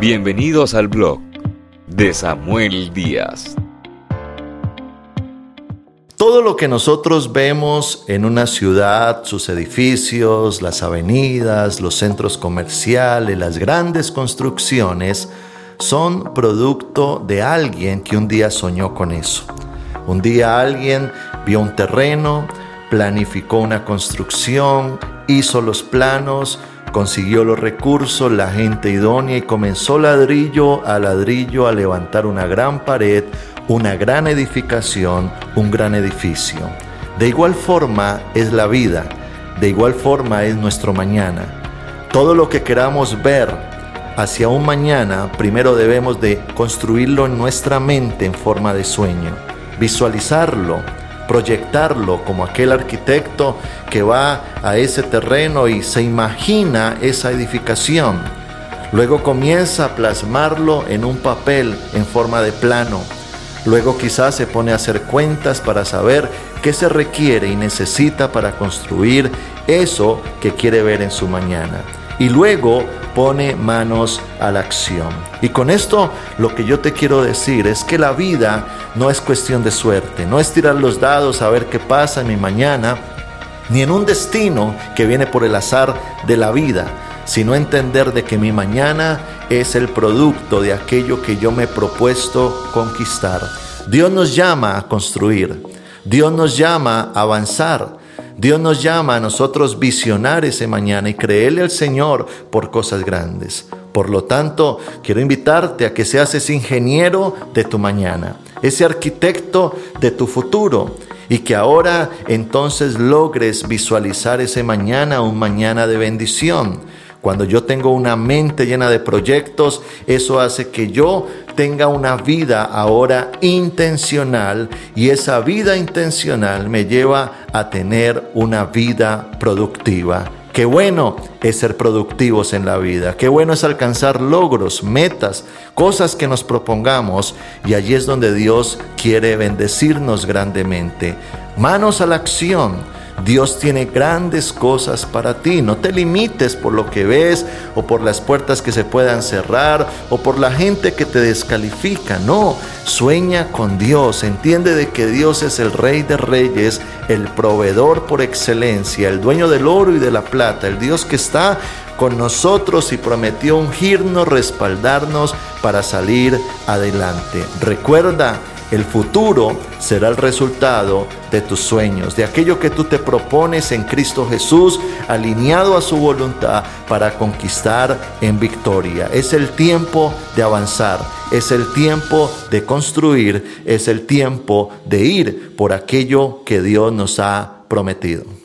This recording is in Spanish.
Bienvenidos al blog de Samuel Díaz. Todo lo que nosotros vemos en una ciudad, sus edificios, las avenidas, los centros comerciales, las grandes construcciones, son producto de alguien que un día soñó con eso. Un día alguien vio un terreno, planificó una construcción, hizo los planos, consiguió los recursos, la gente idónea y comenzó ladrillo a ladrillo a levantar una gran pared, una gran edificación, un gran edificio. De igual forma es la vida, de igual forma es nuestro mañana. Todo lo que queramos ver hacia un mañana, primero debemos de construirlo en nuestra mente en forma de sueño, visualizarlo, proyectarlo como aquel arquitecto que va a ese terreno y se imagina esa edificación. Luego comienza a plasmarlo en un papel en forma de plano. Luego quizás se pone a hacer cuentas para saber qué se requiere y necesita para construir eso que quiere ver en su mañana. Y luego pone manos a la acción. Y con esto lo que yo te quiero decir es que la vida no es cuestión de suerte, no es tirar los dados a ver qué pasa en mi mañana, ni en un destino que viene por el azar de la vida, sino entender de que mi mañana es el producto de aquello que yo me he propuesto conquistar. Dios nos llama a construir, Dios nos llama a avanzar. Dios nos llama a nosotros visionar ese mañana y creerle al Señor por cosas grandes. Por lo tanto, quiero invitarte a que seas ese ingeniero de tu mañana, ese arquitecto de tu futuro y que ahora entonces logres visualizar ese mañana, un mañana de bendición cuando yo tengo una mente llena de proyectos, eso hace que yo tenga una vida ahora intencional y esa vida intencional me lleva a tener una vida productiva. Qué bueno es ser productivos en la vida, qué bueno es alcanzar logros, metas, cosas que nos propongamos. Y allí es donde Dios quiere bendecirnos grandemente. Manos a la acción Dios tiene grandes cosas para ti. No te limites por lo que ves o por las puertas que se puedan cerrar o por la gente que te descalifica. No, sueña con Dios. Entiende de que Dios es el rey de reyes, el proveedor por excelencia, el dueño del oro y de la plata, el Dios que está con nosotros y prometió ungirnos, respaldarnos para salir adelante. Recuerda el futuro será el resultado de tus sueños, de aquello que tú te propones en Cristo Jesús, alineado a su voluntad para conquistar en victoria. Es el tiempo de avanzar, es el tiempo de construir, es el tiempo de ir por aquello que Dios nos ha prometido.